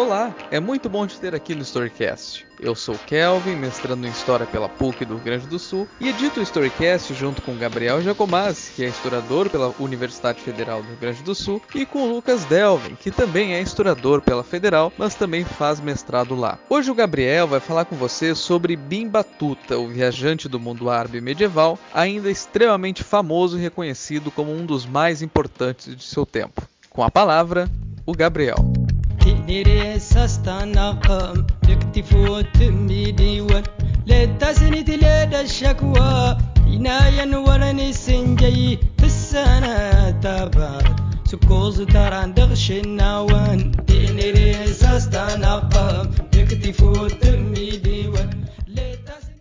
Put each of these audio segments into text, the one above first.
Olá, é muito bom te ter aqui no Storycast. Eu sou Kelvin, mestrando em História pela PUC do Rio Grande do Sul, e edito o Storycast junto com Gabriel Jacomazzi, que é historiador pela Universidade Federal do Rio Grande do Sul, e com Lucas Delvin, que também é historiador pela Federal, mas também faz mestrado lá. Hoje o Gabriel vai falar com você sobre Bim Batuta, o viajante do mundo árabe medieval, ainda extremamente famoso e reconhecido como um dos mais importantes de seu tempo. Com a palavra, o Gabriel. تقدر سستنقم تكتف وتمي ديوان لا تسند الشكوى ينايا ورني سنجي في السنة تبار سكوز تران دغش النوان تقدر سستنقم تكتف وتمي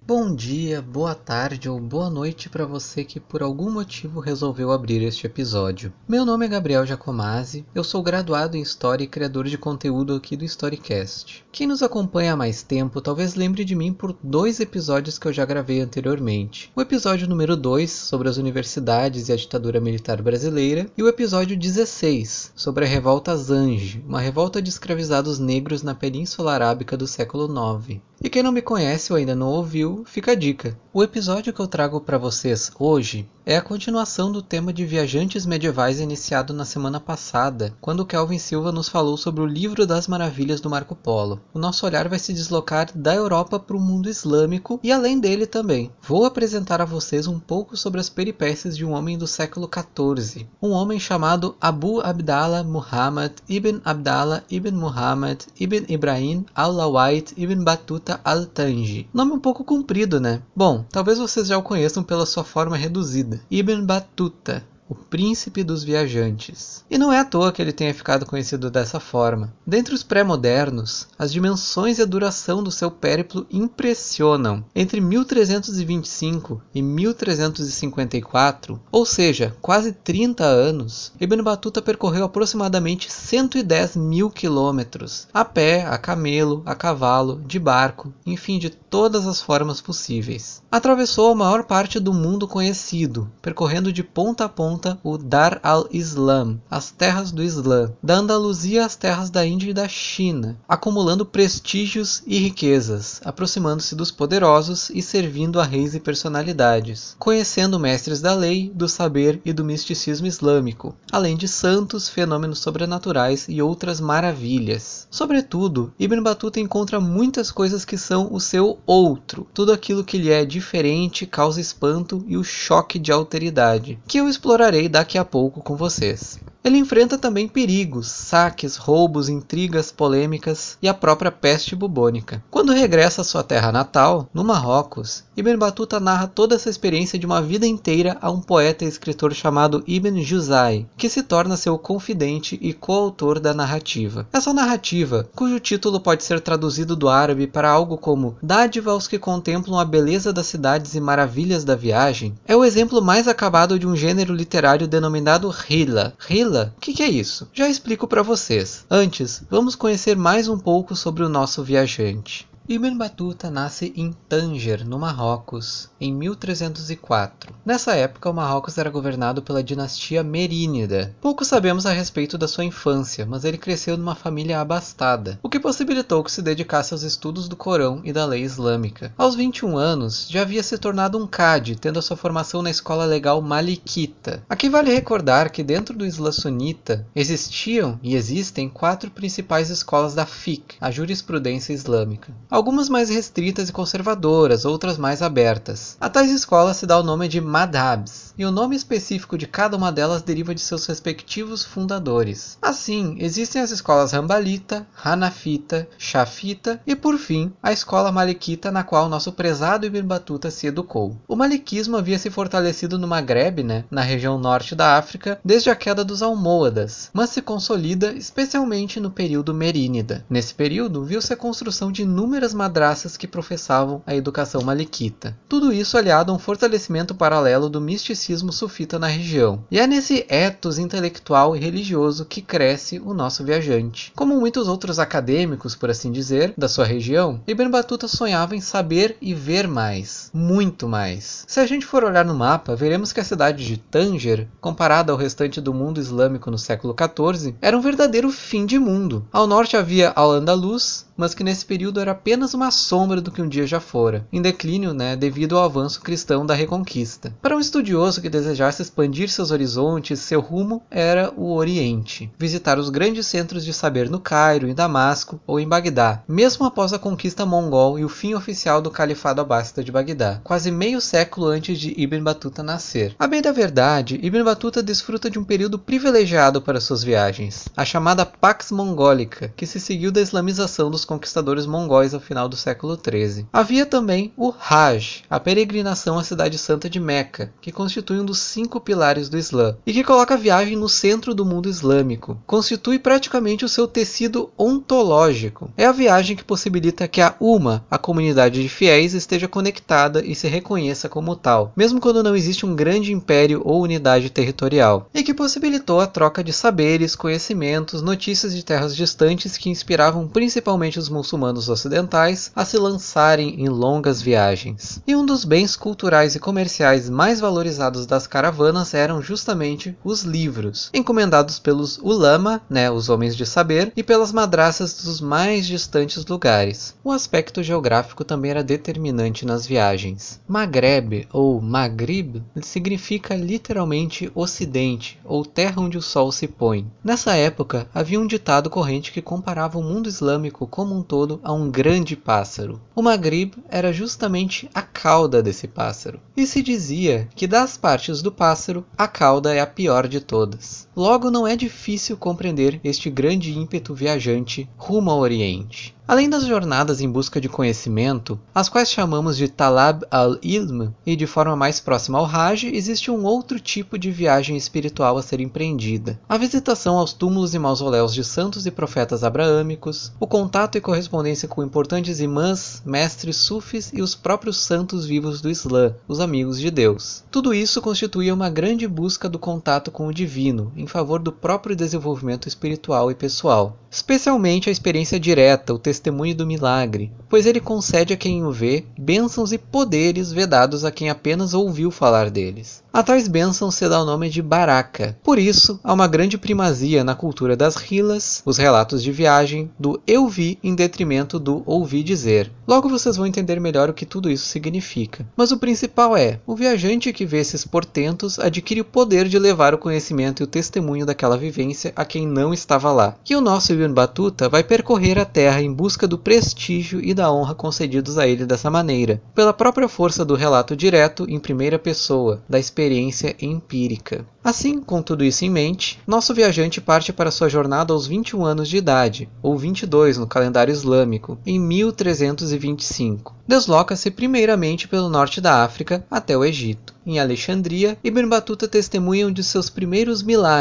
Bom dia, boa tarde ou boa noite para você que por algum motivo resolveu abrir este episódio. Meu nome é Gabriel Jacomazzi, eu sou graduado em História e criador de conteúdo aqui do Storycast. Quem nos acompanha há mais tempo talvez lembre de mim por dois episódios que eu já gravei anteriormente. O episódio número 2, sobre as universidades e a ditadura militar brasileira, e o episódio 16, sobre a revolta Zange, uma revolta de escravizados negros na Península Arábica do século IX. E quem não me conhece ou ainda não ouviu, fica a dica. O episódio que eu trago para vocês hoje é a continuação do tema de viajantes medievais iniciado na semana passada, quando Kelvin Silva nos falou sobre o Livro das Maravilhas do Marco Polo. O nosso olhar vai se deslocar da Europa para o mundo islâmico e além dele também. Vou apresentar a vocês um pouco sobre as peripécias de um homem do século XIV, um homem chamado Abu Abdallah Muhammad ibn Abdallah ibn Muhammad ibn Ibrahim al-Lawait ibn Batuta al-Tanji. Nome um pouco comprido, né? Bom, talvez vocês já o conheçam pela sua forma reduzida. Ibn Battuta, o príncipe dos viajantes. E não é à toa que ele tenha ficado conhecido dessa forma. Dentre os pré-modernos, as dimensões e a duração do seu périplo impressionam. Entre 1325 e 1354, ou seja, quase 30 anos, Ibn Battuta percorreu aproximadamente 110 mil quilômetros, a pé, a camelo, a cavalo, de barco, enfim, de todas as formas possíveis. Atravessou a maior parte do mundo conhecido, percorrendo de ponta a ponta o Dar al-Islam, as terras do Islã, da Andaluzia às terras da Índia e da China, acumulando prestígios e riquezas, aproximando-se dos poderosos e servindo a reis e personalidades, conhecendo mestres da lei, do saber e do misticismo islâmico, além de santos, fenômenos sobrenaturais e outras maravilhas. Sobretudo, Ibn Battuta encontra muitas coisas que são o seu outro, tudo aquilo que lhe é diferente, causa espanto e o choque de alteridade, que eu explorarei explorarei daqui a pouco com vocês. Ele enfrenta também perigos, saques, roubos, intrigas, polêmicas e a própria peste bubônica. Quando regressa à sua terra natal, no Marrocos, Ibn Battuta narra toda essa experiência de uma vida inteira a um poeta e escritor chamado Ibn Juzai, que se torna seu confidente e coautor da narrativa. Essa narrativa, cujo título pode ser traduzido do árabe para algo como Dádiva aos que contemplam a beleza das cidades e maravilhas da viagem, é o exemplo mais acabado de um gênero literário denominado Hila. Hila o que, que é isso? Já explico para vocês. Antes, vamos conhecer mais um pouco sobre o nosso viajante. Ibn Battuta nasce em Tanger, no Marrocos, em 1304. Nessa época, o Marrocos era governado pela dinastia Merínida. Pouco sabemos a respeito da sua infância, mas ele cresceu numa família abastada, o que possibilitou que se dedicasse aos estudos do Corão e da lei islâmica. Aos 21 anos, já havia se tornado um cade, tendo a sua formação na escola legal Malikita. Aqui vale recordar que dentro do Islã sunita existiam e existem quatro principais escolas da fiqh, a jurisprudência islâmica algumas mais restritas e conservadoras, outras mais abertas. A tais escolas se dá o nome de madhabs, e o nome específico de cada uma delas deriva de seus respectivos fundadores. Assim, existem as escolas Rambalita, Hanafita, Shafita e, por fim, a escola Malikita na qual nosso prezado Ibn Battuta se educou. O Malikismo havia se fortalecido no Maghreb, né, na região norte da África, desde a queda dos Almohadas, mas se consolida especialmente no período Merínida. Nesse período, viu-se a construção de inúmeras primeiras madraças que professavam a educação maliquita. Tudo isso aliado a um fortalecimento paralelo do misticismo sufita na região. E é nesse ethos intelectual e religioso que cresce o nosso viajante. Como muitos outros acadêmicos, por assim dizer, da sua região, Ibn Battuta sonhava em saber e ver mais, muito mais. Se a gente for olhar no mapa, veremos que a cidade de Tanger, comparada ao restante do mundo islâmico no século XIV, era um verdadeiro fim de mundo. Ao norte havia Al-Andalus, mas que nesse período era apenas uma sombra do que um dia já fora, em declínio né, devido ao avanço cristão da Reconquista. Para um estudioso que desejasse expandir seus horizontes, seu rumo era o Oriente, visitar os grandes centros de saber no Cairo, em Damasco ou em Bagdá, mesmo após a conquista mongol e o fim oficial do califado abássida de Bagdá, quase meio século antes de Ibn Battuta nascer. A bem da verdade, Ibn Battuta desfruta de um período privilegiado para suas viagens, a chamada Pax Mongólica, que se seguiu da islamização dos conquistadores mongóis ao final do século XIII. Havia também o Hajj, a peregrinação à cidade santa de Meca, que constitui um dos cinco pilares do Islã, e que coloca a viagem no centro do mundo islâmico. Constitui praticamente o seu tecido ontológico. É a viagem que possibilita que a Uma, a comunidade de fiéis, esteja conectada e se reconheça como tal, mesmo quando não existe um grande império ou unidade territorial, e que possibilitou a troca de saberes, conhecimentos, notícias de terras distantes que inspiravam principalmente os muçulmanos ocidentais a se lançarem em longas viagens. E um dos bens culturais e comerciais mais valorizados das caravanas eram justamente os livros, encomendados pelos ulama, né, os homens de saber, e pelas madraças dos mais distantes lugares. O aspecto geográfico também era determinante nas viagens. Maghreb ou Maghrib significa literalmente ocidente ou terra onde o sol se põe. Nessa época havia um ditado corrente que comparava o mundo islâmico como um todo a um grande pássaro. O Maghrib era justamente a cauda desse pássaro, e se dizia que das partes do pássaro, a cauda é a pior de todas. Logo, não é difícil compreender este grande ímpeto viajante rumo ao Oriente. Além das jornadas em busca de conhecimento, as quais chamamos de Talab al-Ilm, e de forma mais próxima ao Hajj, existe um outro tipo de viagem espiritual a ser empreendida. A visitação aos túmulos e mausoléus de santos e profetas abraâmicos, o contato e correspondência com importantes imãs, mestres sufis e os próprios santos vivos do Islã, os amigos de Deus. Tudo isso constituía uma grande busca do contato com o divino, em favor do próprio desenvolvimento espiritual e pessoal. Especialmente a experiência direta, o testemunho do milagre, pois ele concede a quem o vê bênçãos e poderes vedados a quem apenas ouviu falar deles. A tais bênçãos se dá o nome de baraka. Por isso, há uma grande primazia na cultura das rilas, os relatos de viagem, do eu vi em detrimento do ouvi dizer. Logo vocês vão entender melhor o que tudo isso significa. Mas o principal é, o viajante que vê esses portentos adquire o poder de levar o conhecimento e o testemunho daquela vivência a quem não estava lá. E o nosso Ibn Battuta vai percorrer a terra em busca do prestígio e da honra concedidos a ele dessa maneira, pela própria força do relato direto em primeira pessoa, da experiência empírica. Assim, com tudo isso em mente, nosso viajante parte para sua jornada aos 21 anos de idade, ou 22 no calendário islâmico, em 1325. Desloca-se primeiramente pelo norte da África até o Egito. Em Alexandria, Ibn Battuta testemunha um de seus primeiros milagres,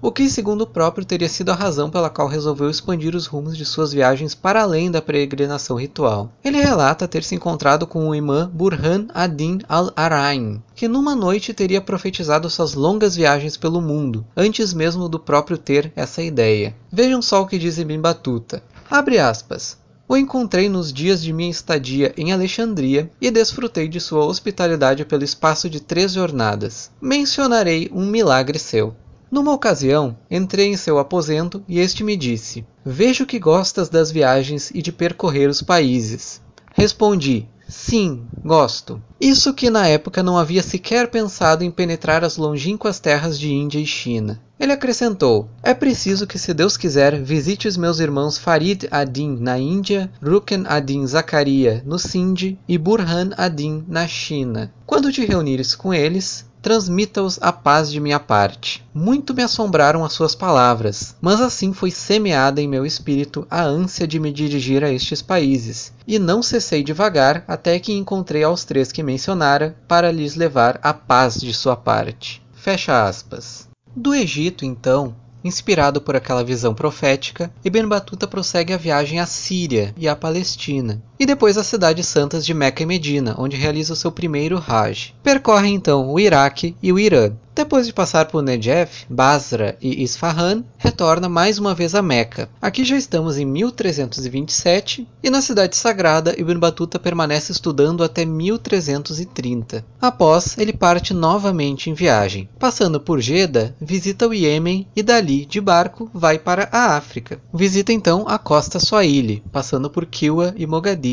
o que, segundo o próprio, teria sido a razão pela qual resolveu expandir os rumos de suas viagens para além da peregrinação ritual. Ele relata ter se encontrado com o imã Burhan ad-Din al-Arain, que numa noite teria profetizado suas longas viagens pelo mundo, antes mesmo do próprio ter essa ideia. Vejam só o que diz Ibn Battuta. Abre aspas. O encontrei nos dias de minha estadia em Alexandria e desfrutei de sua hospitalidade pelo espaço de três jornadas. Mencionarei um milagre seu. Numa ocasião, entrei em seu aposento e este me disse: Vejo que gostas das viagens e de percorrer os países. Respondi: Sim, gosto. Isso que na época não havia sequer pensado em penetrar as longínquas terras de Índia e China. Ele acrescentou: É preciso que, se Deus quiser, visite os meus irmãos Farid ad-Din na Índia, Ruken ad-Din Zakaria no Sindh e Burhan ad-Din na China. Quando te reunires com eles, transmita-os a paz de minha parte. Muito me assombraram as suas palavras, mas assim foi semeada em meu espírito a ânsia de me dirigir a estes países, e não cessei devagar até que encontrei aos três que mencionara para lhes levar a paz de sua parte. Fecha aspas. Do Egito, então, Inspirado por aquela visão profética, Ibn Battuta prossegue a viagem à Síria e à Palestina. E depois as cidades santas de Meca e Medina, onde realiza o seu primeiro Hajj. Percorre então o Iraque e o Irã. Depois de passar por Nejef, Basra e Isfahan, retorna mais uma vez a Meca. Aqui já estamos em 1327 e na cidade sagrada Ibn Battuta permanece estudando até 1330. Após, ele parte novamente em viagem. Passando por Jeddah, visita o Iêmen e dali, de barco, vai para a África. Visita então a costa Swahili, passando por Kiwa e Mogadishu.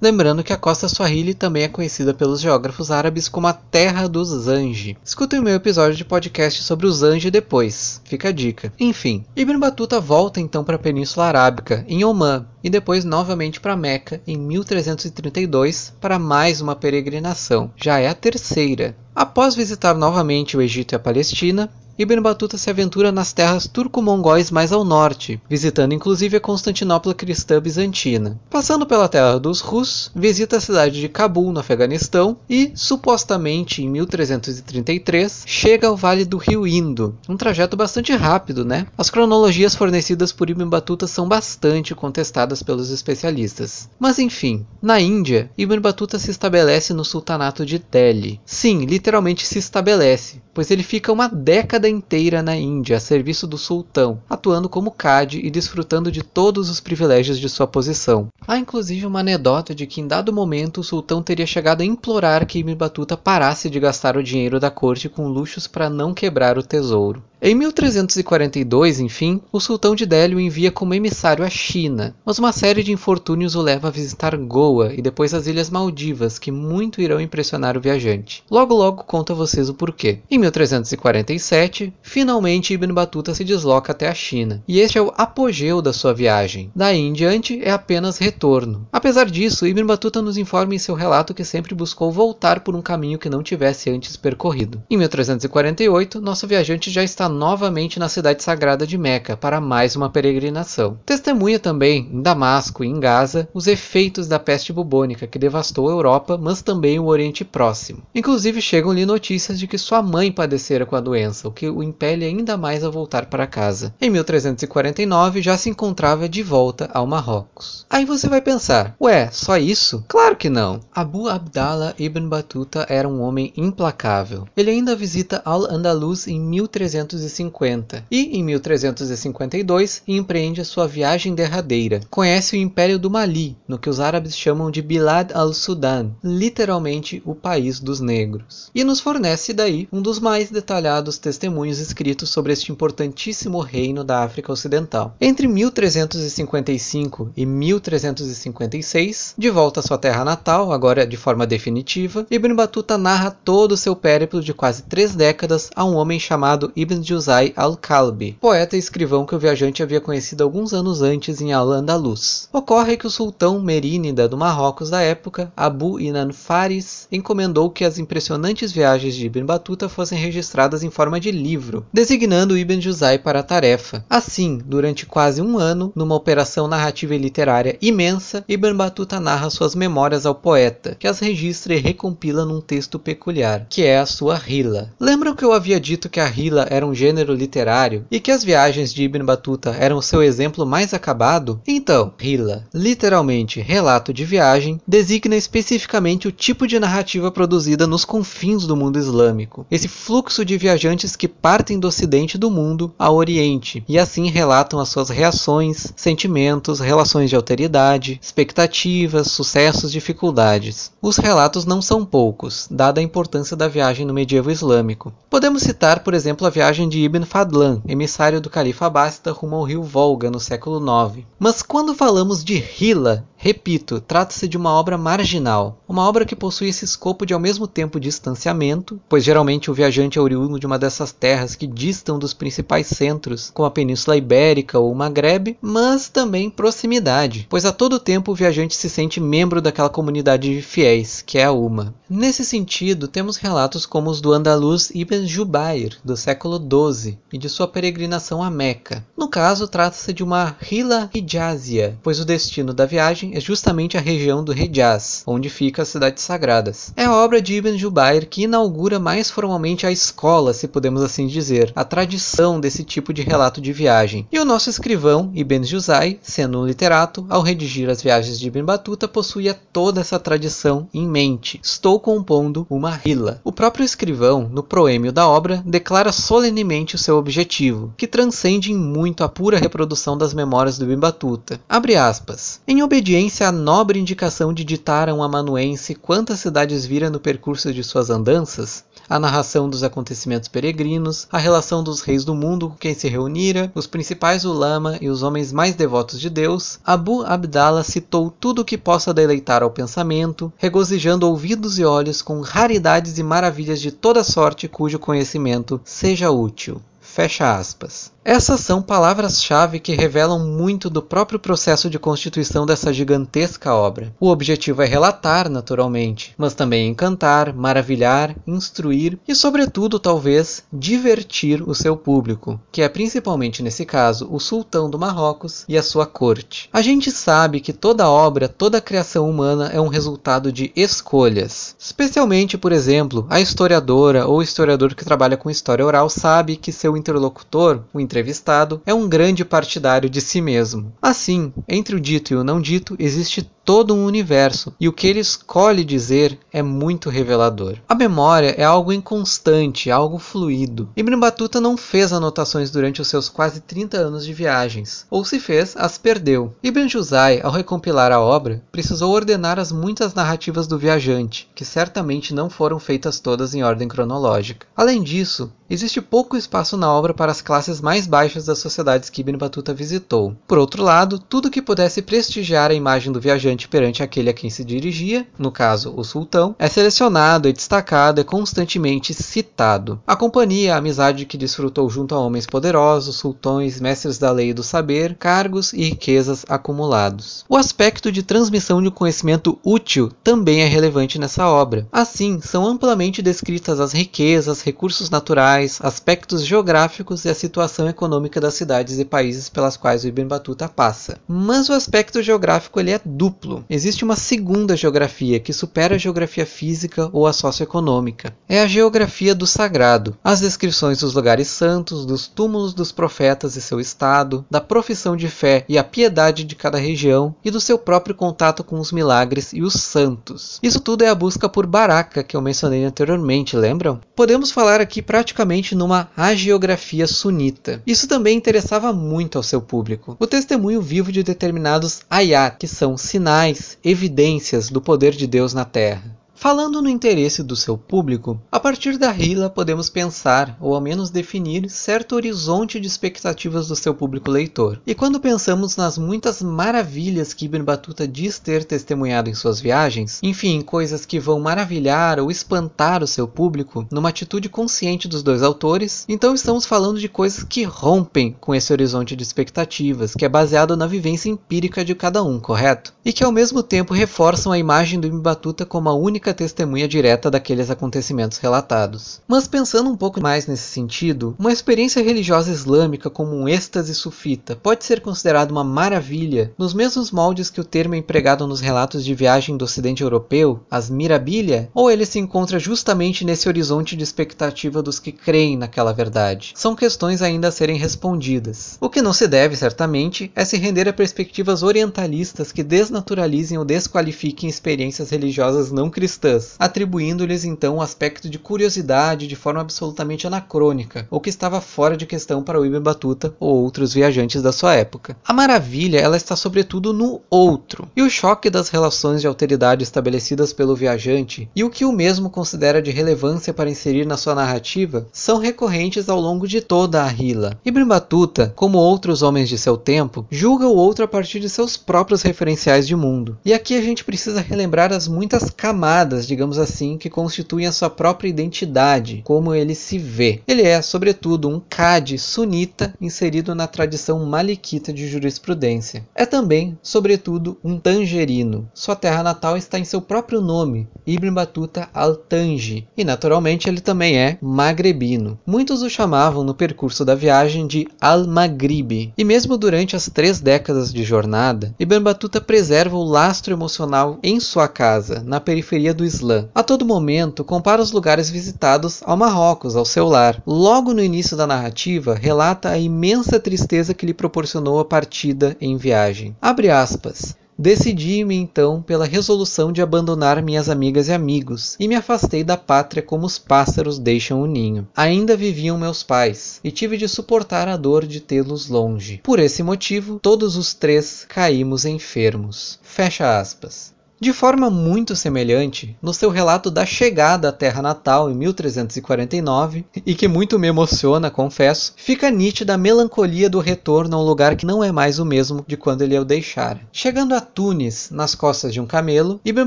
Lembrando que a costa Swahili também é conhecida pelos geógrafos árabes como a Terra dos Zanji. Escutem o meu episódio de podcast sobre os anjos depois. Fica a dica. Enfim, Ibn Battuta volta então para a Península Arábica, em Omã, e depois novamente para Meca em 1332 para mais uma peregrinação. Já é a terceira. Após visitar novamente o Egito e a Palestina, Ibn Battuta se aventura nas terras turco-mongóis mais ao norte, visitando inclusive a Constantinopla cristã bizantina. Passando pela terra dos Rus, visita a cidade de Cabul, no Afeganistão, e, supostamente em 1333, chega ao vale do rio Indo. Um trajeto bastante rápido, né? As cronologias fornecidas por Ibn Battuta são bastante contestadas pelos especialistas. Mas enfim, na Índia, Ibn Battuta se estabelece no sultanato de Delhi. Sim, literalmente se estabelece, pois ele fica uma década inteira na Índia a serviço do sultão, atuando como cade e desfrutando de todos os privilégios de sua posição. Há inclusive uma anedota de que em dado momento o sultão teria chegado a implorar que Ibn Battuta parasse de gastar o dinheiro da corte com luxos para não quebrar o tesouro. Em 1342, enfim, o sultão de Delhi o envia como emissário à China, mas uma série de infortúnios o leva a visitar Goa e depois as Ilhas Maldivas, que muito irão impressionar o viajante. Logo logo conto a vocês o porquê. Em 1347, finalmente Ibn Battuta se desloca até a China, e este é o apogeu da sua viagem. Daí em diante é apenas retorno. Apesar disso, Ibn Battuta nos informa em seu relato que sempre buscou voltar por um caminho que não tivesse antes percorrido. Em 1348, nosso viajante já está novamente na cidade sagrada de Meca para mais uma peregrinação. Testemunha também, em Damasco e em Gaza, os efeitos da peste bubônica que devastou a Europa, mas também o Oriente Próximo. Inclusive chegam-lhe notícias de que sua mãe padecera com a doença, o que o impele ainda mais a voltar para casa. Em 1349 já se encontrava de volta ao Marrocos. Aí você vai pensar, ué, só isso? Claro que não. Abu Abdallah ibn Battuta era um homem implacável. Ele ainda visita Al-Andalus em 1350 1350 e, em 1352, empreende a sua viagem derradeira. Conhece o Império do Mali, no que os árabes chamam de Bilad al-Sudan, literalmente o país dos negros. E nos fornece daí um dos mais detalhados testemunhos escritos sobre este importantíssimo reino da África Ocidental. Entre 1355 e 1356, de volta à sua terra natal, agora de forma definitiva, Ibn Battuta narra todo o seu périplo de quase três décadas a um homem chamado Ibn Juzai al-Kalbi, poeta e escrivão que o viajante havia conhecido alguns anos antes em Al-Andalus. Ocorre que o sultão merínida do Marrocos da época, Abu Inan Faris, encomendou que as impressionantes viagens de Ibn Battuta fossem registradas em forma de livro, designando Ibn Juzai para a tarefa. Assim, durante quase um ano, numa operação narrativa e literária imensa, Ibn Battuta narra suas memórias ao poeta, que as registra e recompila num texto peculiar, que é a sua Rila. Lembram que eu havia dito que a Rila era um gênero literário e que as viagens de Ibn Battuta eram seu exemplo mais acabado, então, Hila, literalmente relato de viagem, designa especificamente o tipo de narrativa produzida nos confins do mundo islâmico. Esse fluxo de viajantes que partem do ocidente do mundo ao oriente e assim relatam as suas reações, sentimentos, relações de alteridade, expectativas, sucessos, dificuldades. Os relatos não são poucos, dada a importância da viagem no medievo islâmico. Podemos citar, por exemplo, a viagem de Ibn Fadlan, emissário do califa Abássida rumo ao rio Volga no século IX. Mas quando falamos de Hila, repito, trata-se de uma obra marginal, uma obra que possui esse escopo de ao mesmo tempo distanciamento, pois geralmente o viajante é oriundo de uma dessas terras que distam dos principais centros, como a Península Ibérica ou o Maghreb, mas também proximidade, pois a todo tempo o viajante se sente membro daquela comunidade de fiéis, que é a Uma. Nesse sentido, temos relatos como os do andaluz Ibn Jubair, do século II, 12 e de sua peregrinação a Meca. No caso, trata-se de uma Hila Hijazia, pois o destino da viagem é justamente a região do Hejaz, onde fica as cidades sagradas. É a obra de Ibn Jubair que inaugura mais formalmente a escola, se podemos assim dizer, a tradição desse tipo de relato de viagem. E o nosso escrivão, Ibn Juzai, sendo um literato, ao redigir as viagens de Ibn Batuta, possuía toda essa tradição em mente. Estou compondo uma Hila. O próprio escrivão, no proêmio da obra, declara solenemente o seu objetivo, que transcende em muito a pura reprodução das memórias do Ibn Batuta. Abre aspas. Em obediência à nobre indicação de ditar a um amanuense quantas cidades vira no percurso de suas andanças, a narração dos acontecimentos peregrinos, a relação dos reis do mundo com quem se reunira, os principais ulama e os homens mais devotos de Deus, Abu Abdallah citou tudo o que possa deleitar ao pensamento, regozijando ouvidos e olhos com raridades e maravilhas de toda sorte cujo conhecimento seja útil. Fecha aspas. Essas são palavras-chave que revelam muito do próprio processo de constituição dessa gigantesca obra. O objetivo é relatar, naturalmente, mas também encantar, maravilhar, instruir e, sobretudo, talvez, divertir o seu público, que é principalmente nesse caso o sultão do Marrocos e a sua corte. A gente sabe que toda obra, toda criação humana é um resultado de escolhas. Especialmente, por exemplo, a historiadora ou historiador que trabalha com história oral sabe que seu interlocutor, o entrevistado, é um grande partidário de si mesmo. Assim, entre o dito e o não dito existe todo um universo, e o que ele escolhe dizer é muito revelador. A memória é algo inconstante, algo fluido. Ibn Battuta não fez anotações durante os seus quase 30 anos de viagens, ou se fez, as perdeu. Ibn Juzai, ao recompilar a obra, precisou ordenar as muitas narrativas do viajante, que certamente não foram feitas todas em ordem cronológica. Além disso, existe pouco espaço na obra para as classes mais baixas das sociedades que Ibn Battuta visitou. Por outro lado, tudo que pudesse prestigiar a imagem do viajante perante aquele a quem se dirigia, no caso o sultão, é selecionado, é destacado, é constantemente citado. A companhia, a amizade que desfrutou junto a homens poderosos, sultões, mestres da lei e do saber, cargos e riquezas acumulados. O aspecto de transmissão de conhecimento útil também é relevante nessa obra. Assim, são amplamente descritas as riquezas, recursos naturais, aspectos geográficos e a situação econômica das cidades e países pelas quais o Ibn Battuta passa. Mas o aspecto geográfico ele é duplo Existe uma segunda geografia que supera a geografia física ou a socioeconômica. É a geografia do sagrado. As descrições dos lugares santos, dos túmulos dos profetas e seu estado, da profissão de fé e a piedade de cada região e do seu próprio contato com os milagres e os santos. Isso tudo é a busca por Baraka que eu mencionei anteriormente, lembram? Podemos falar aqui praticamente numa hagiografia sunita. Isso também interessava muito ao seu público. O testemunho vivo de determinados ayat, que são sinais sinais, evidências do poder de Deus na Terra. Falando no interesse do seu público, a partir da Hila podemos pensar, ou ao menos definir, certo horizonte de expectativas do seu público leitor. E quando pensamos nas muitas maravilhas que Ibn Battuta diz ter testemunhado em suas viagens, enfim, coisas que vão maravilhar ou espantar o seu público, numa atitude consciente dos dois autores, então estamos falando de coisas que rompem com esse horizonte de expectativas, que é baseado na vivência empírica de cada um, correto? E que ao mesmo tempo reforçam a imagem do Ibn Battuta como a única única testemunha direta daqueles acontecimentos relatados. Mas pensando um pouco mais nesse sentido, uma experiência religiosa islâmica como um êxtase sufita pode ser considerada uma maravilha nos mesmos moldes que o termo é empregado nos relatos de viagem do ocidente europeu, as mirabilia, ou ele se encontra justamente nesse horizonte de expectativa dos que creem naquela verdade? São questões ainda a serem respondidas. O que não se deve, certamente, é se render a perspectivas orientalistas que desnaturalizem ou desqualifiquem experiências religiosas não cristãs cristãs, atribuindo-lhes então um aspecto de curiosidade de forma absolutamente anacrônica, ou que estava fora de questão para o Ibn Battuta ou outros viajantes da sua época. A maravilha ela está sobretudo no outro, e o choque das relações de alteridade estabelecidas pelo viajante e o que o mesmo considera de relevância para inserir na sua narrativa são recorrentes ao longo de toda a Hila. Ibn Battuta, como outros homens de seu tempo, julga o outro a partir de seus próprios referenciais de mundo. E aqui a gente precisa relembrar as muitas camadas camadas, digamos assim, que constituem a sua própria identidade, como ele se vê. Ele é, sobretudo, um Qadi sunita inserido na tradição maliquita de jurisprudência. É também, sobretudo, um tangerino. Sua terra natal está em seu próprio nome, Ibn Battuta al-Tanji, e naturalmente ele também é magrebino. Muitos o chamavam no percurso da viagem de Al-Maghribi, e mesmo durante as três décadas de jornada, Ibn Battuta preserva o lastro emocional em sua casa, na periferia do Islã. A todo momento, compara os lugares visitados ao Marrocos, ao seu lar. Logo no início da narrativa, relata a imensa tristeza que lhe proporcionou a partida em viagem. Abre aspas. Decidi-me então pela resolução de abandonar minhas amigas e amigos, e me afastei da pátria como os pássaros deixam o ninho. Ainda viviam meus pais, e tive de suportar a dor de tê-los longe. Por esse motivo, todos os três caímos enfermos. Fecha aspas. De forma muito semelhante, no seu relato da chegada à terra natal em 1349, e que muito me emociona, confesso, fica nítida a melancolia do retorno a um lugar que não é mais o mesmo de quando ele o deixara. Chegando a Tunis, nas costas de um camelo, Ibn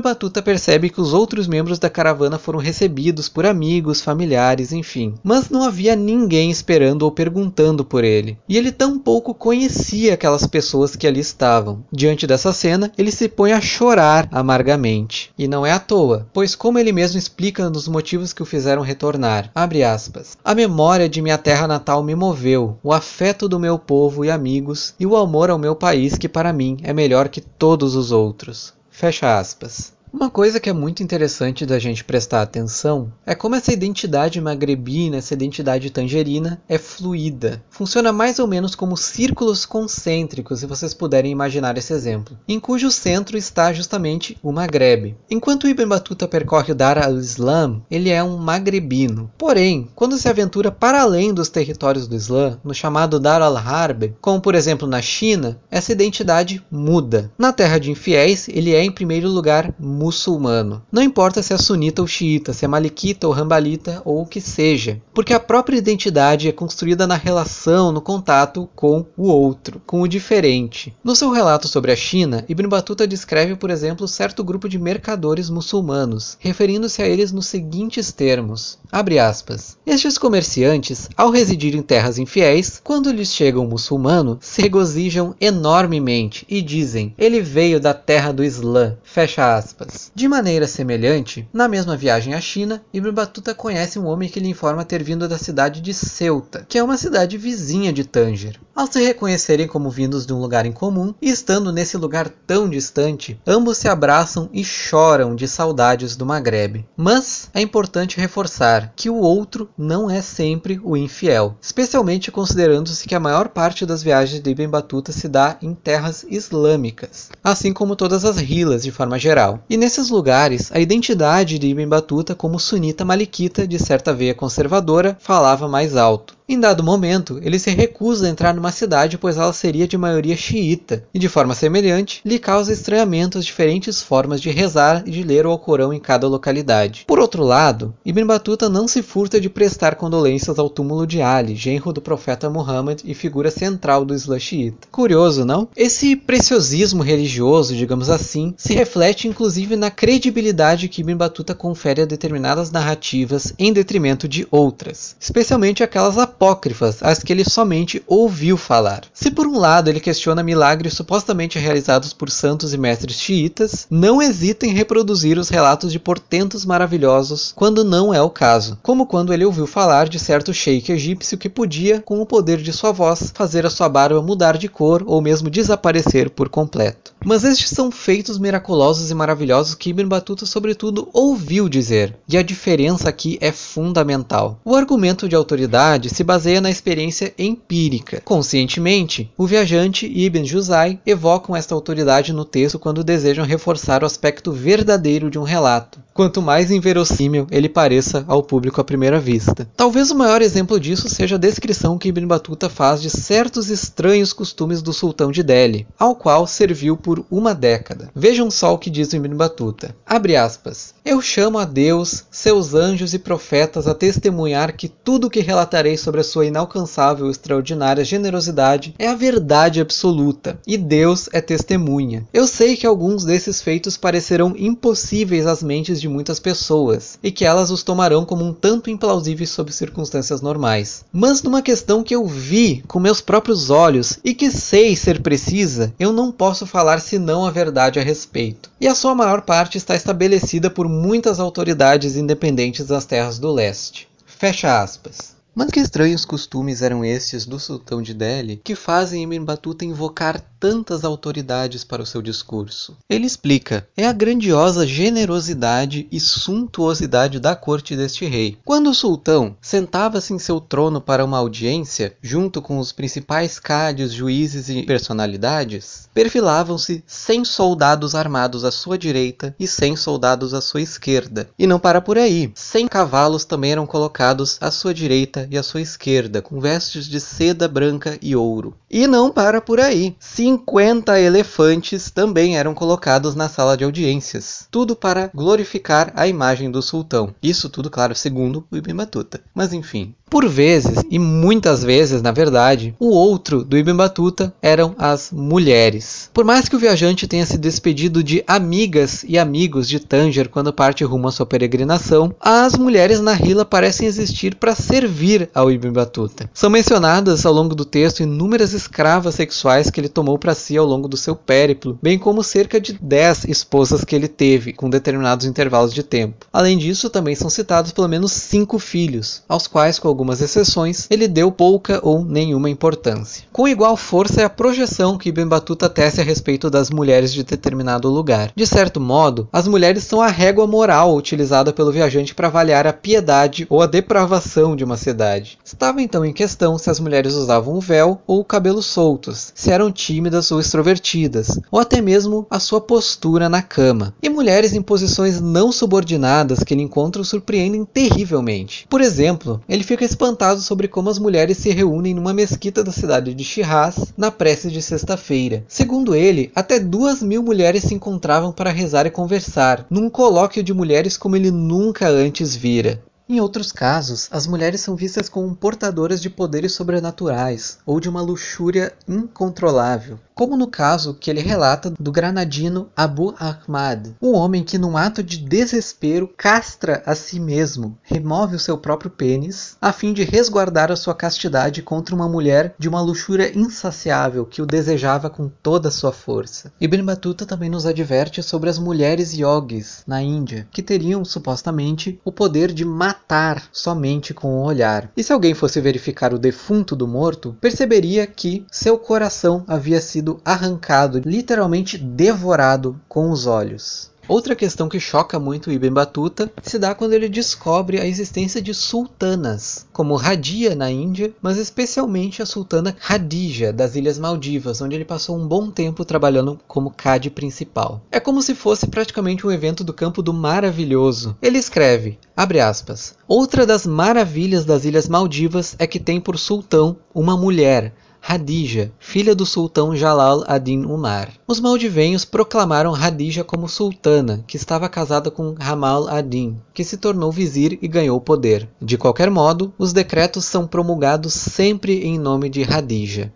Battuta percebe que os outros membros da caravana foram recebidos por amigos, familiares, enfim. Mas não havia ninguém esperando ou perguntando por ele, e ele tampouco conhecia aquelas pessoas que ali estavam. Diante dessa cena, ele se põe a chorar amargamente. E não é à toa, pois como ele mesmo explica nos motivos que o fizeram retornar, aspas, a memória de minha terra natal me moveu, o afeto do meu povo e amigos, e o amor ao meu país que para mim é melhor que todos os outros. Fecha aspas. Uma coisa que é muito interessante da gente prestar atenção é como essa identidade magrebina, essa identidade tangerina, é fluida. Funciona mais ou menos como círculos concêntricos, se vocês puderem imaginar esse exemplo, em cujo centro está justamente o Magreb. Enquanto Ibn Battuta percorre o Dar al-Islam, ele é um magrebino. Porém, quando se aventura para além dos territórios do Islã, no chamado Dar al-Harb, como por exemplo na China, essa identidade muda. Na terra de infiéis, ele é em primeiro lugar muçulmano. Não importa se é sunita ou xiita, se é maliquita ou rambalita ou o que seja, porque a própria identidade é construída na relação, no contato com o outro, com o diferente. No seu relato sobre a China, Ibn Battuta descreve, por exemplo, certo grupo de mercadores muçulmanos, referindo-se a eles nos seguintes termos: aspas. Estes comerciantes, ao residir em terras infiéis, quando lhes chega um muçulmano, se regozijam enormemente e dizem: ele veio da terra do Islã. Fecha aspas. De maneira semelhante, na mesma viagem à China, Ibn Battuta conhece um homem que lhe informa ter vindo da cidade de Ceuta, que é uma cidade vizinha de Tanger. Ao se reconhecerem como vindos de um lugar em comum, e estando nesse lugar tão distante, ambos se abraçam e choram de saudades do Maghreb. Mas é importante reforçar que o outro não é sempre o infiel, especialmente considerando-se que a maior parte das viagens de Ibn Battuta se dá em terras islâmicas, assim como todas as rilas de forma geral. E nesses lugares, a identidade de Ibn Battuta como sunita maliquita de certa veia conservadora falava mais alto. Em dado momento, ele se recusa a entrar numa cidade pois ela seria de maioria xiita, e de forma semelhante, lhe causa estranhamento as diferentes formas de rezar e de ler o Alcorão em cada localidade. Por outro lado, Ibn Battuta não se furta de prestar condolências ao túmulo de Ali, genro do profeta Muhammad e figura central do Islã xiita. Curioso, não? Esse preciosismo religioso, digamos assim, se reflete inclusive na credibilidade que Ibn Battuta confere a determinadas narrativas em detrimento de outras, especialmente aquelas apócrifas, as que ele somente ouviu falar. Se por um lado ele questiona milagres supostamente realizados por santos e mestres xiitas, não hesita em reproduzir os relatos de portentos maravilhosos quando não é o caso, como quando ele ouviu falar de certo sheik egípcio que podia, com o poder de sua voz, fazer a sua barba mudar de cor ou mesmo desaparecer por completo. Mas estes são feitos miraculosos e maravilhosos que Ibn Battuta sobretudo ouviu dizer, e a diferença aqui é fundamental. O argumento de autoridade se baseia na experiência empírica. Conscientemente, o viajante e Ibn Juzai evocam esta autoridade no texto quando desejam reforçar o aspecto verdadeiro de um relato, quanto mais inverossímil ele pareça ao público à primeira vista. Talvez o maior exemplo disso seja a descrição que Ibn Battuta faz de certos estranhos costumes do sultão de Delhi, ao qual serviu por uma década. Vejam só o que diz Ibn Battuta. Abre aspas. Eu chamo a Deus, seus anjos e profetas a testemunhar que tudo o que relatarei sobre a sua inalcançável e extraordinária generosidade é a verdade absoluta, e Deus é testemunha. Eu sei que alguns desses feitos parecerão impossíveis às mentes de muitas pessoas e que elas os tomarão como um tanto implausíveis sob circunstâncias normais. Mas numa questão que eu vi com meus próprios olhos e que sei ser precisa, eu não posso falar senão a verdade a respeito. E a sua maior parte está estabelecida por muitas autoridades independentes das terras do leste. Fecha aspas. Mas que estranhos costumes eram estes do sultão de Delhi que fazem Ibn Battuta invocar tantas autoridades para o seu discurso? Ele explica: é a grandiosa generosidade e suntuosidade da corte deste rei. Quando o sultão sentava-se em seu trono para uma audiência, junto com os principais cádios, juízes e personalidades, perfilavam-se cem soldados armados à sua direita e cem soldados à sua esquerda. E não para por aí. Cem cavalos também eram colocados à sua direita e à sua esquerda, com vestes de seda branca e ouro. E não para por aí. 50 elefantes também eram colocados na sala de audiências. Tudo para glorificar a imagem do sultão. Isso tudo, claro, segundo o Ibn Battuta. Mas enfim, por vezes, e muitas vezes, na verdade, o outro do Ibn Battuta eram as mulheres. Por mais que o viajante tenha se despedido de amigas e amigos de Tanger quando parte rumo à sua peregrinação, as mulheres na Rila parecem existir para servir ao Ibn Battuta. São mencionadas ao longo do texto inúmeras escravas sexuais que ele tomou para si ao longo do seu périplo, bem como cerca de 10 esposas que ele teve, com determinados intervalos de tempo. Além disso, também são citados pelo menos cinco filhos, aos quais, com algumas exceções, ele deu pouca ou nenhuma importância. Com igual força é a projeção que Ibn Battuta tece a respeito das mulheres de determinado lugar. De certo modo, as mulheres são a régua moral utilizada pelo viajante para avaliar a piedade ou a depravação de uma cidade. Estava então em questão se as mulheres usavam o véu ou o cabelo soltos, se eram tímidas ou extrovertidas, ou até mesmo a sua postura na cama. E mulheres em posições não subordinadas que ele encontra o surpreendem terrivelmente. Por exemplo, ele fica espantado sobre como as mulheres se reúnem numa mesquita da cidade de Shiraz na prece de sexta-feira. Segundo ele, até duas mil mulheres se encontravam para rezar e conversar, num colóquio de mulheres como ele nunca antes vira. Em outros casos, as mulheres são vistas como portadoras de poderes sobrenaturais ou de uma luxúria incontrolável, como no caso que ele relata do granadino Abu Ahmad, um homem que, num ato de desespero, castra a si mesmo, remove o seu próprio pênis, a fim de resguardar a sua castidade contra uma mulher de uma luxúria insaciável que o desejava com toda a sua força. Ibn Battuta também nos adverte sobre as mulheres yogis na Índia, que teriam supostamente o poder de matar somente com o olhar. E se alguém fosse verificar o defunto do morto, perceberia que seu coração havia sido arrancado, literalmente devorado com os olhos. Outra questão que choca muito Ibn Battuta se dá quando ele descobre a existência de sultanas, como Radia na Índia, mas especialmente a sultana Khadija das Ilhas Maldivas, onde ele passou um bom tempo trabalhando como cade principal. É como se fosse praticamente um evento do campo do maravilhoso. Ele escreve, abre aspas, outra das maravilhas das Ilhas Maldivas é que tem por sultão uma mulher, Hadija, filha do sultão Jalal ad-Din Umar. Os maldivenhos proclamaram Hadija como sultana, que estava casada com Ramal ad-Din, que se tornou vizir e ganhou poder. De qualquer modo, os decretos são promulgados sempre em nome de Hadija.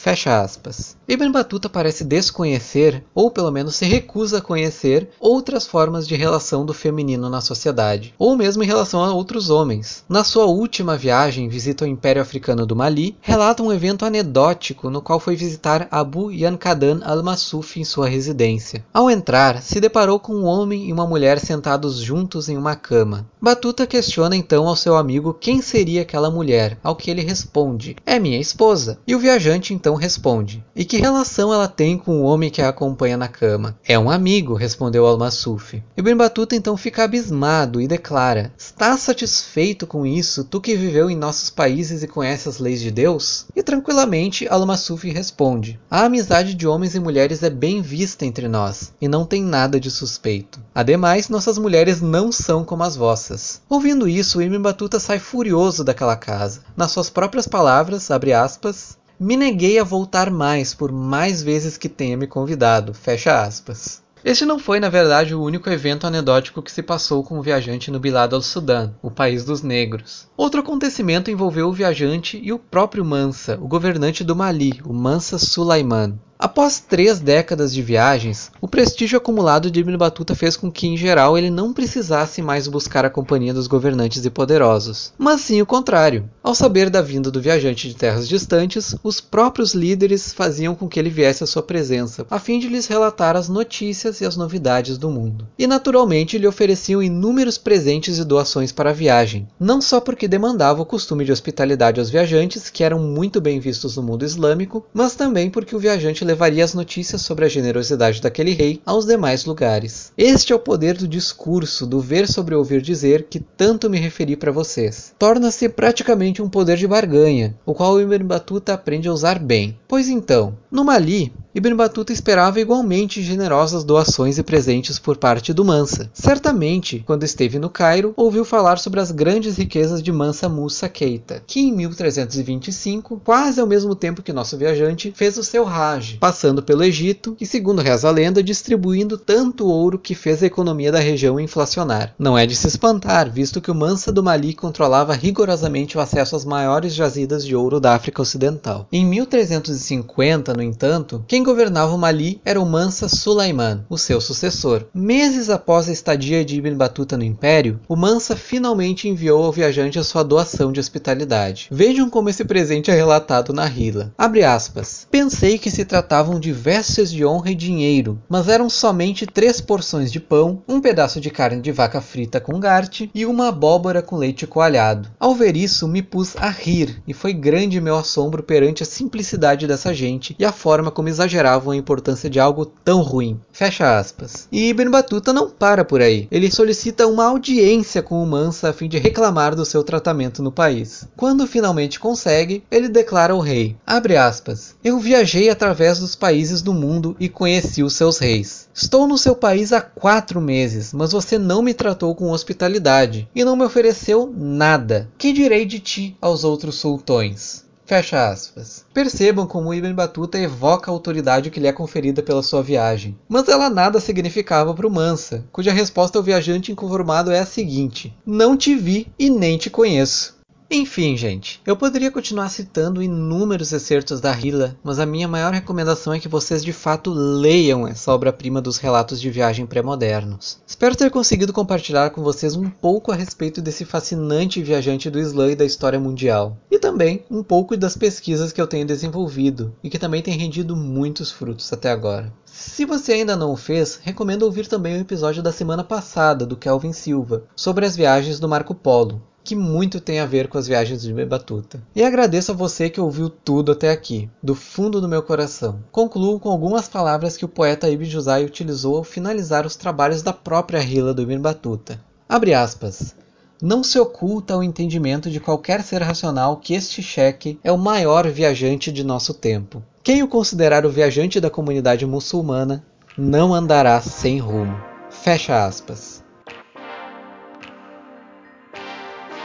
Fecha aspas. Ibn Battuta parece desconhecer, ou pelo menos se recusa a conhecer, outras formas de relação do feminino na sociedade, ou mesmo em relação a outros homens. Na sua última viagem, visita ao Império Africano do Mali, relata um evento anedótico no qual foi visitar Abu Yankadan al-Masuf em sua residência. Ao entrar, se deparou com um homem e uma mulher sentados juntos em uma cama. Batuta questiona então ao seu amigo quem seria aquela mulher, ao que ele responde: É minha esposa. E o viajante então responde: E que relação ela tem com o homem que a acompanha na cama? É um amigo, respondeu Al-Masuf. Ibn Batuta então fica abismado e declara: Estás satisfeito com isso, tu que viveu em nossos países e conhece as leis de Deus? E tranquilamente Al-Masuf responde: A amizade de homens e mulheres é bem vista entre nós, e não tem nada de suspeito. Ademais, nossas mulheres não são como as vossas. Ouvindo isso, Ibn Batuta sai furioso daquela casa. Nas suas próprias palavras, abre aspas, me neguei a voltar mais por mais vezes que tenha me convidado. Fecha aspas. Este não foi, na verdade, o único evento anedótico que se passou com o viajante no Bilad al-Sudan, o país dos negros. Outro acontecimento envolveu o viajante e o próprio Mansa, o governante do Mali, o Mansa Sulaiman. Após três décadas de viagens, o prestígio acumulado de Ibn Battuta fez com que, em geral, ele não precisasse mais buscar a companhia dos governantes e poderosos, mas sim o contrário. Ao saber da vinda do viajante de terras distantes, os próprios líderes faziam com que ele viesse à sua presença, a fim de lhes relatar as notícias e as novidades do mundo. E naturalmente lhe ofereciam inúmeros presentes e doações para a viagem, não só porque demandava o costume de hospitalidade aos viajantes, que eram muito bem vistos no mundo islâmico, mas também porque o viajante levaria as notícias sobre a generosidade daquele rei aos demais lugares. Este é o poder do discurso, do ver sobre ouvir dizer, que tanto me referi para vocês. Torna-se praticamente um poder de barganha, o qual o Ibn aprende a usar bem. Pois então, no Mali, Ibn Battuta esperava igualmente generosas doações e presentes por parte do Mansa. Certamente, quando esteve no Cairo, ouviu falar sobre as grandes riquezas de Mansa Musa Keita, que em 1325, quase ao mesmo tempo que nosso viajante, fez o seu Hajj, passando pelo Egito e, segundo reza a lenda, distribuindo tanto ouro que fez a economia da região inflacionar. Não é de se espantar, visto que o Mansa do Mali controlava rigorosamente o acesso às maiores jazidas de ouro da África Ocidental. Em 1350, no entanto, quem governava o Mali era o Mansa Sulaiman, o seu sucessor. Meses após a estadia de Ibn Battuta no Império, o Mansa finalmente enviou ao viajante a sua doação de hospitalidade. Vejam como esse presente é relatado na Rila. Abre aspas. Pensei que se tratavam de vestes de honra e dinheiro, mas eram somente três porções de pão, um pedaço de carne de vaca frita com garte e uma abóbora com leite coalhado. Ao ver isso, me pus a rir, e foi grande meu assombro perante a simplicidade dessa gente e a forma como exageravam a importância de algo tão ruim. Fecha aspas. E Ibn Battuta não para por aí. Ele solicita uma audiência com o Mansa a fim de reclamar do seu tratamento no país. Quando finalmente consegue, ele declara ao rei, aspas, eu viajei através dos países do mundo e conheci os seus reis. Estou no seu país há quatro meses, mas você não me tratou com hospitalidade e não me ofereceu nada. Que direi de ti aos outros sultões? Fecha aspas. Percebam como Ibn Battuta evoca a autoridade que lhe é conferida pela sua viagem. Mas ela nada significava para o Mansa, cuja resposta ao viajante inconformado é a seguinte: Não te vi e nem te conheço. Enfim, gente, eu poderia continuar citando inúmeros excertos da Hila, mas a minha maior recomendação é que vocês de fato leiam essa obra-prima dos relatos de viagem pré-modernos. Espero ter conseguido compartilhar com vocês um pouco a respeito desse fascinante viajante do Islã e da história mundial, e também um pouco das pesquisas que eu tenho desenvolvido e que também têm rendido muitos frutos até agora. Se você ainda não o fez, recomendo ouvir também o episódio da semana passada do Kelvin Silva sobre as viagens do Marco Polo que muito tem a ver com as viagens de Batuta. E agradeço a você que ouviu tudo até aqui, do fundo do meu coração. Concluo com algumas palavras que o poeta Ibn Juzai utilizou ao finalizar os trabalhos da própria Rila do Ibn Batuta. Abre aspas. Não se oculta ao entendimento de qualquer ser racional que este cheque é o maior viajante de nosso tempo. Quem o considerar o viajante da comunidade muçulmana não andará sem rumo. Fecha aspas.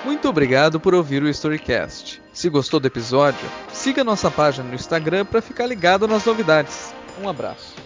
Muito obrigado por ouvir o Storycast. Se gostou do episódio, siga nossa página no Instagram para ficar ligado nas novidades. Um abraço.